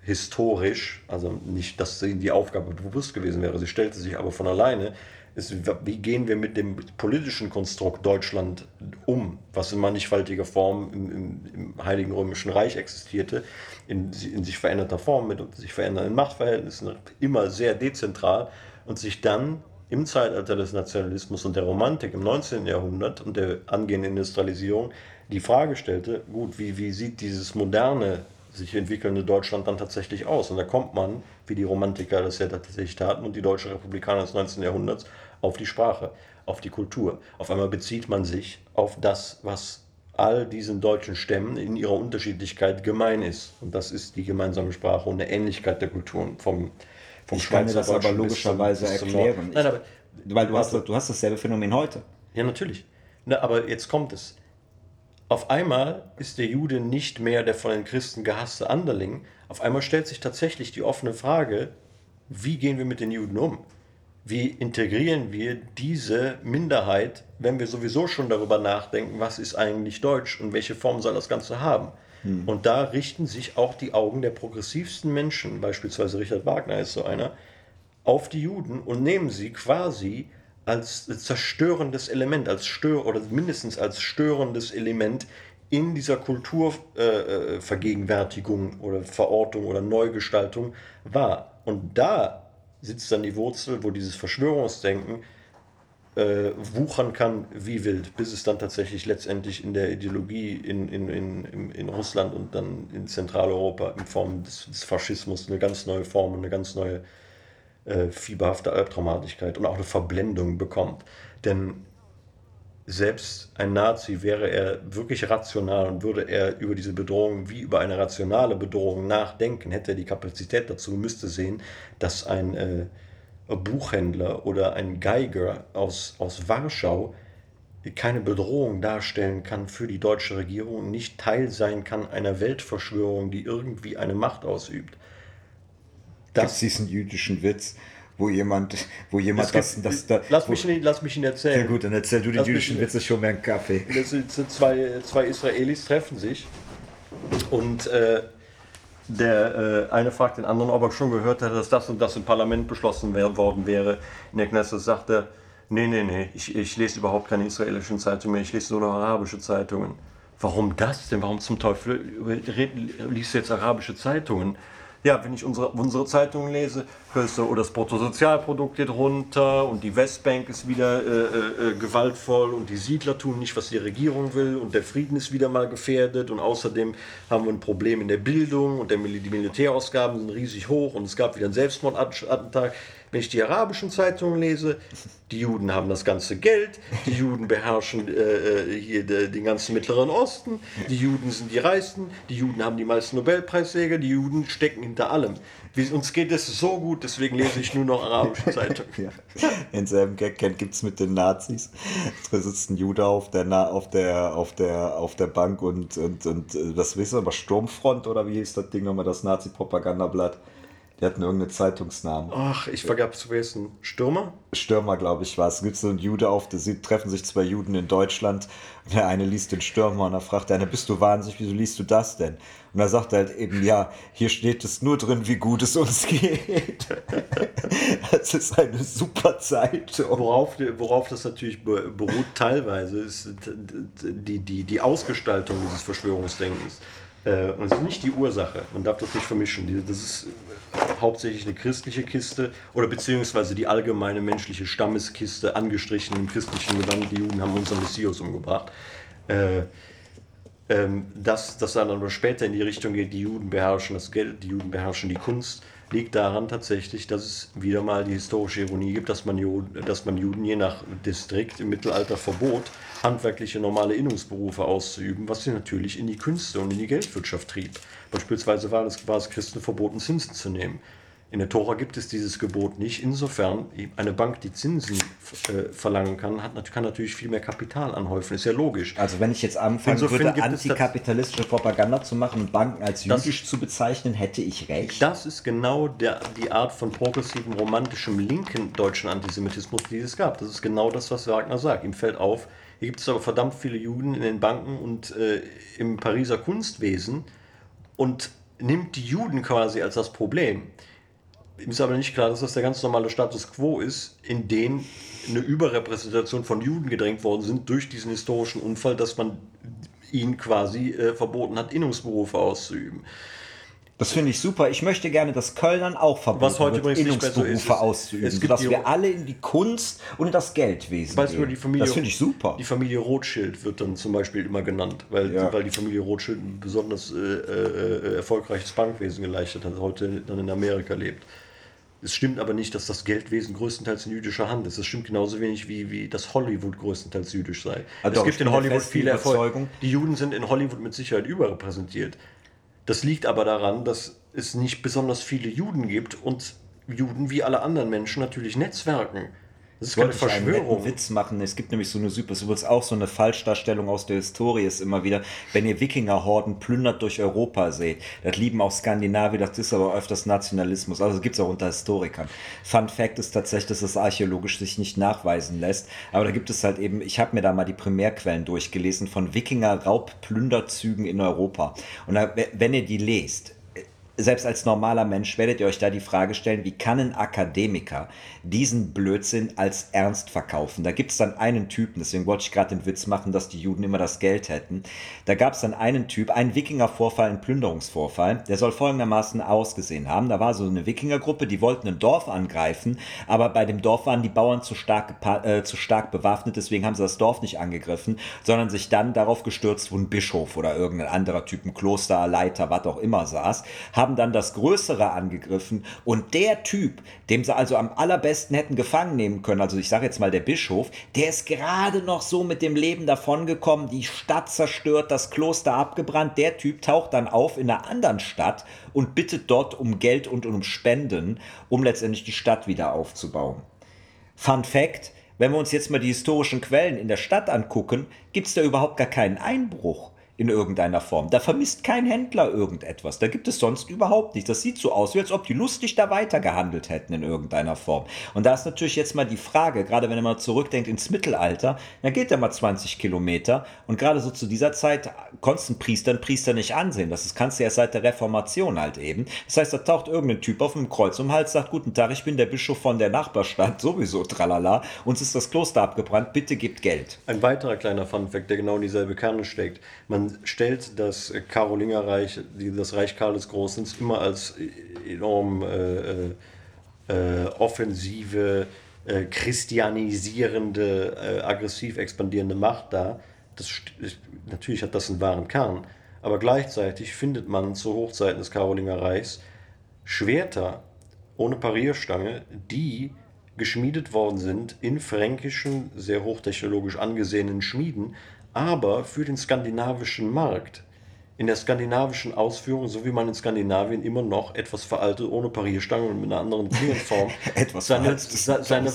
historisch, also nicht, dass die Aufgabe bewusst gewesen wäre, sie stellte sich aber von alleine, ist, wie gehen wir mit dem politischen Konstrukt Deutschland um, was in mannigfaltiger Form im, im, im Heiligen Römischen Reich existierte, in, in, sich veränderter Form, mit sich verändernden Machtverhältnissen, immer sehr dezentral und sich dann im Zeitalter des Nationalismus und der Romantik im 19. Jahrhundert und der angehenden Industrialisierung die Frage stellte, gut, wie, wie sieht dieses moderne sich entwickelnde Deutschland dann tatsächlich aus. Und da kommt man, wie die Romantiker das ja tatsächlich taten und die deutsche Republikaner des 19. Jahrhunderts, auf die Sprache, auf die Kultur. Auf einmal bezieht man sich auf das, was all diesen deutschen Stämmen in ihrer Unterschiedlichkeit gemein ist. Und das ist die gemeinsame Sprache und eine Ähnlichkeit der Kulturen vom, vom Ich kann mir das aber logischerweise bis bis erklären. Nein, aber, weil du hast, du hast dasselbe Phänomen heute. Ja, natürlich. Na, aber jetzt kommt es. Auf einmal ist der Jude nicht mehr der von den Christen gehasste Anderling. Auf einmal stellt sich tatsächlich die offene Frage, wie gehen wir mit den Juden um? Wie integrieren wir diese Minderheit, wenn wir sowieso schon darüber nachdenken, was ist eigentlich Deutsch und welche Form soll das Ganze haben? Hm. Und da richten sich auch die Augen der progressivsten Menschen, beispielsweise Richard Wagner ist so einer, auf die Juden und nehmen sie quasi als zerstörendes Element, als Stör oder mindestens als störendes Element in dieser Kulturvergegenwärtigung äh, oder Verortung oder Neugestaltung wahr. Und da sitzt dann die Wurzel, wo dieses Verschwörungsdenken äh, wuchern kann wie wild, bis es dann tatsächlich letztendlich in der Ideologie in, in, in, in Russland und dann in Zentraleuropa in Form des, des Faschismus eine ganz neue Form und eine ganz neue äh, fieberhafte Albtraumatigkeit und auch eine Verblendung bekommt. Denn selbst ein Nazi wäre er wirklich rational und würde er über diese Bedrohung wie über eine rationale Bedrohung nachdenken, hätte er die Kapazität dazu, müsste sehen, dass ein äh, Buchhändler oder ein Geiger aus, aus Warschau keine Bedrohung darstellen kann für die deutsche Regierung, nicht Teil sein kann einer Weltverschwörung, die irgendwie eine Macht ausübt. Das ist diesen jüdischen Witz, wo jemand, wo jemand das, das, das, lass, mich, ihn, lass mich ihn erzählen. Ja gut, dann erzähl du den jüdischen Witz, schon mehr einen Kaffee. Das sind zwei, zwei Israelis treffen sich und äh, der äh, eine fragt den anderen, ob er schon gehört hat, dass das und das im Parlament beschlossen worden wäre. In der Knesset sagt er, nee, nee, nee, ich, ich lese überhaupt keine israelischen Zeitungen mehr, ich lese nur noch arabische Zeitungen. Warum das denn? Warum zum Teufel liest du jetzt arabische Zeitungen? Ja, wenn ich unsere, unsere Zeitungen lese, hörst du, oh, das Bruttosozialprodukt geht runter und die Westbank ist wieder äh, äh, äh, gewaltvoll und die Siedler tun nicht, was die Regierung will und der Frieden ist wieder mal gefährdet und außerdem haben wir ein Problem in der Bildung und der, die Militärausgaben sind riesig hoch und es gab wieder einen Selbstmordattentat. Wenn ich die arabischen Zeitungen lese, die Juden haben das ganze Geld, die Juden beherrschen äh, äh hier de, den ganzen Mittleren Osten, die Juden sind die Reichsten, die Juden haben die meisten Nobelpreisträger, die Juden stecken hinter allem. Wie, uns geht es so gut, deswegen lese ich nur noch arabische Zeitungen. ja. Denselben Gag gibt es mit den Nazis. Da sitzt ein Jude auf der, auf der, auf der, auf der Bank und, und, und äh, das wissen wir, aber Sturmfront oder wie hieß das Ding nochmal, das Nazi-Propagandablatt? Die hatten irgendeinen Zeitungsnamen. Ach, ich vergab zu wissen. Stürmer? Stürmer, glaube ich, war es. Es gibt so einen Jude auf, der sie treffen sich zwei Juden in Deutschland. Und der eine liest den Stürmer und dann fragt der eine, bist du wahnsinnig, wieso liest du das denn? Und er sagt halt eben, ja, hier steht es nur drin, wie gut es uns geht. das ist eine super Zeitung. Worauf, worauf das natürlich beruht teilweise, ist die, die, die Ausgestaltung dieses Verschwörungsdenkens. Äh, und es ist nicht die Ursache. Man darf das nicht vermischen. Das ist hauptsächlich eine christliche Kiste oder beziehungsweise die allgemeine menschliche Stammeskiste angestrichen im christlichen Gewand. Die Juden haben unseren Messias umgebracht. Äh, Ähm, dass das dann aber später in die Richtung geht, die Juden beherrschen das Geld, die Juden beherrschen die Kunst, liegt daran tatsächlich, dass es wieder mal die historische Ironie gibt, dass man, Juden, dass man Juden je nach Distrikt im Mittelalter verbot, handwerkliche normale Innungsberufe auszuüben, was sie natürlich in die Künste und in die Geldwirtschaft trieb. Beispielsweise war es, war es Christen verboten, Zinsen zu nehmen. In der Tora gibt es dieses Gebot nicht. Insofern, eine Bank, die Zinsen äh, verlangen kann, hat, kann natürlich viel mehr Kapital anhäufen. Ist ja logisch. Also wenn ich jetzt anfangen Insofern würde, antikapitalistische Propaganda zu machen und Banken als jüdisch zu bezeichnen, hätte ich recht. Das ist genau der, die Art von progressiven, romantischem, linken deutschen Antisemitismus, die es gab. Das ist genau das, was Wagner sagt. Ihm fällt auf, hier gibt es aber verdammt viele Juden in den Banken und äh, im Pariser Kunstwesen und nimmt die Juden quasi als das Problem. Ihm ist aber nicht klar, dass das der ganz normale Status quo ist, in den eine Überrepräsentation von Juden gedrängt worden sind durch diesen historischen Unfall, dass man ihnen quasi äh, verboten hat, Innungsberufe auszuüben. Das finde ich super. Ich möchte gerne, dass Kölnern auch verboten Was heute wird, Innungsberufe so auszuüben, sodass wir alle in die Kunst und in das Geldwesen gehen. Die Familie, das finde ich super. Die Familie Rothschild wird dann zum Beispiel immer genannt, weil, ja. weil die Familie Rothschild ein besonders äh, äh, erfolgreiches Bankwesen geleistet hat, heute dann in Amerika lebt. Es stimmt aber nicht, dass das Geldwesen größtenteils in jüdischer Hand ist. Es stimmt genauso wenig wie, wie das Hollywood größtenteils jüdisch sei. Also es gibt in Hollywood viele Erfolge. Die Juden sind in Hollywood mit Sicherheit überrepräsentiert. Das liegt aber daran, dass es nicht besonders viele Juden gibt und Juden wie alle anderen Menschen natürlich netzwerken. Das ist keine Verschwörung. Witz machen. Es gibt nämlich so eine super, es wird auch so eine Falschdarstellung aus der Historie ist immer wieder, wenn ihr Wikingerhorden plündert durch Europa seht. Das lieben auch Skandinavier, das ist aber öfters Nationalismus. Also gibt es auch unter Historikern. Fun Fact ist tatsächlich, dass es archäologisch sich nicht nachweisen lässt. Aber da gibt es halt eben, ich habe mir da mal die Primärquellen durchgelesen von Wikinger-Raubplünderzügen in Europa. Und da, wenn ihr die lest, selbst als normaler Mensch werdet ihr euch da die Frage stellen, wie kann ein Akademiker diesen Blödsinn als ernst verkaufen? Da gibt es dann einen Typen, deswegen wollte ich gerade den Witz machen, dass die Juden immer das Geld hätten. Da gab es dann einen Typ, einen Wikingervorfall, einen Plünderungsvorfall, der soll folgendermaßen ausgesehen haben. Da war so eine Wikingergruppe, die wollten ein Dorf angreifen, aber bei dem Dorf waren die Bauern zu stark, äh, zu stark bewaffnet, deswegen haben sie das Dorf nicht angegriffen, sondern sich dann darauf gestürzt, wo ein Bischof oder irgendein anderer Typ, ein Klosterleiter, was auch immer saß, haben dann das Größere angegriffen und der Typ, dem sie also am allerbesten hätten gefangen nehmen können, also ich sage jetzt mal der Bischof, der ist gerade noch so mit dem Leben davongekommen, die Stadt zerstört, das Kloster abgebrannt, der Typ taucht dann auf in einer anderen Stadt und bittet dort um Geld und um Spenden, um letztendlich die Stadt wieder aufzubauen. Fun Fact, wenn wir uns jetzt mal die historischen Quellen in der Stadt angucken, gibt es da überhaupt gar keinen Einbruch in irgendeiner Form. Da vermisst kein Händler irgendetwas. Da gibt es sonst überhaupt nichts. Das sieht so aus, als ob die lustig da weitergehandelt hätten in irgendeiner Form. Und da ist natürlich jetzt mal die Frage, gerade wenn man zurückdenkt ins Mittelalter, dann geht er mal 20 Kilometer und gerade so zu dieser Zeit konntest du Priester einen Priester nicht ansehen. Das kannst du ja seit der Reformation halt eben. Das heißt, da taucht irgendein Typ auf einem Kreuz um den Hals, sagt, guten Tag, ich bin der Bischof von der Nachbarstadt, sowieso, tralala, uns ist das Kloster abgebrannt, bitte gebt Geld. Ein weiterer kleiner Funfact, der genau in dieselbe Kerne steckt. Man stellt das Karolingerreich, das Reich Karl des Großen, immer als enorm äh, äh, offensive, äh, christianisierende, äh, aggressiv expandierende Macht dar. Das, natürlich hat das einen wahren Kern, aber gleichzeitig findet man zu Hochzeiten des Karolingerreichs Schwerter ohne Parierstange, die geschmiedet worden sind in fränkischen, sehr hochtechnologisch angesehenen Schmieden, aber für den skandinavischen Markt. In der skandinavischen Ausführung, so wie man in Skandinavien immer noch etwas veraltet, ohne Parierstange und mit einer anderen Klingenform. etwas seine, seine, seine,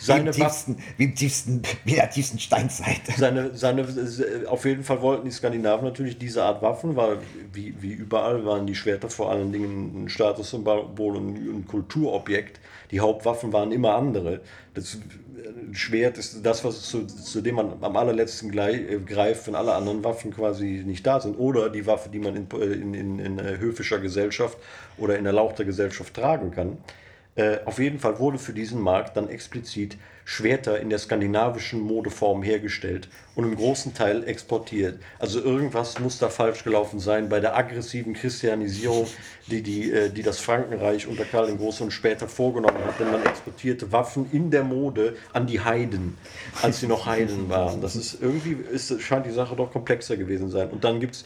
seine wie, im tiefsten, wie, im tiefsten, wie in der tiefsten Steinzeit. Seine, seine, auf jeden Fall wollten die Skandinaven natürlich diese Art Waffen, weil wie, wie überall waren die Schwerter vor allen Dingen ein Statussymbol und ein Kulturobjekt. Die Hauptwaffen waren immer andere. Das Schwert ist das, was zu, zu dem man am allerletzten äh, greift, wenn alle anderen Waffen quasi nicht da sind. Oder die Waffe, die man in, in, in, in höfischer Gesellschaft oder in erlauchter Gesellschaft tragen kann. Äh, auf jeden Fall wurde für diesen Markt dann explizit Schwerter in der skandinavischen Modeform hergestellt und im großen Teil exportiert. Also irgendwas muss da falsch gelaufen sein bei der aggressiven Christianisierung, die, die, äh, die das Frankenreich unter Karl den Großen und später vorgenommen hat, denn man exportierte Waffen in der Mode an die Heiden, als sie noch Heiden waren. Das ist irgendwie, ist, scheint die Sache doch komplexer gewesen sein. Und dann gibt es,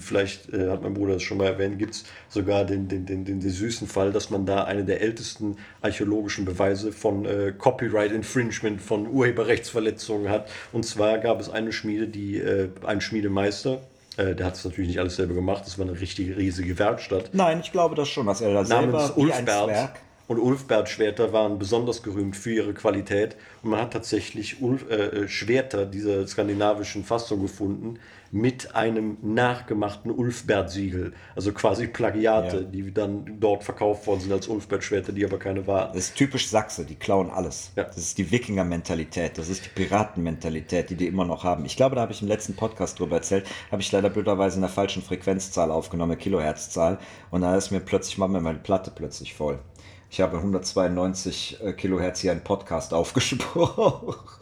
vielleicht äh, hat mein Bruder das schon mal erwähnt, gibt es sogar den, den, den, den, süßen Fall, dass man da eine der ältesten archäologischen Beweise von äh, Copyright Infringement, von Urheberrechtsverletzungen hat. Und zwar gab es eine Schmiede, die, äh, einen Schmiedemeister, äh, der hat es natürlich nicht alles selber gemacht, das war eine richtige riesige Werkstatt. Nein, ich glaube das schon, dass er da selber ein Zwerg und Ulfbert-Schwerter waren besonders gerühmt für ihre Qualität. Und man hat tatsächlich Ulf, äh, äh Schwerter dieser skandinavischen Fassung gefunden, mit einem nachgemachten Ulfbert-Siegel. Also quasi Plagiate, ja. die dann dort verkauft worden sind als Ulfbert-Schwerter, die aber keine waren. Das ist typisch Sachse, die klauen alles. Ja. Das ist die Wikinger-Mentalität, das ist die Piraten-Mentalität, die die immer noch haben. Ich glaube, da habe ich im letzten Podcast drüber erzählt, habe ich leider blöderweise in der falschen Frequenzzahl aufgenommen, Kilohertzzahl. Und da ist mir plötzlich, mal meine Platte plötzlich voll. Ich habe 192 äh, Kilohertz hier einen Podcast aufgesprochen.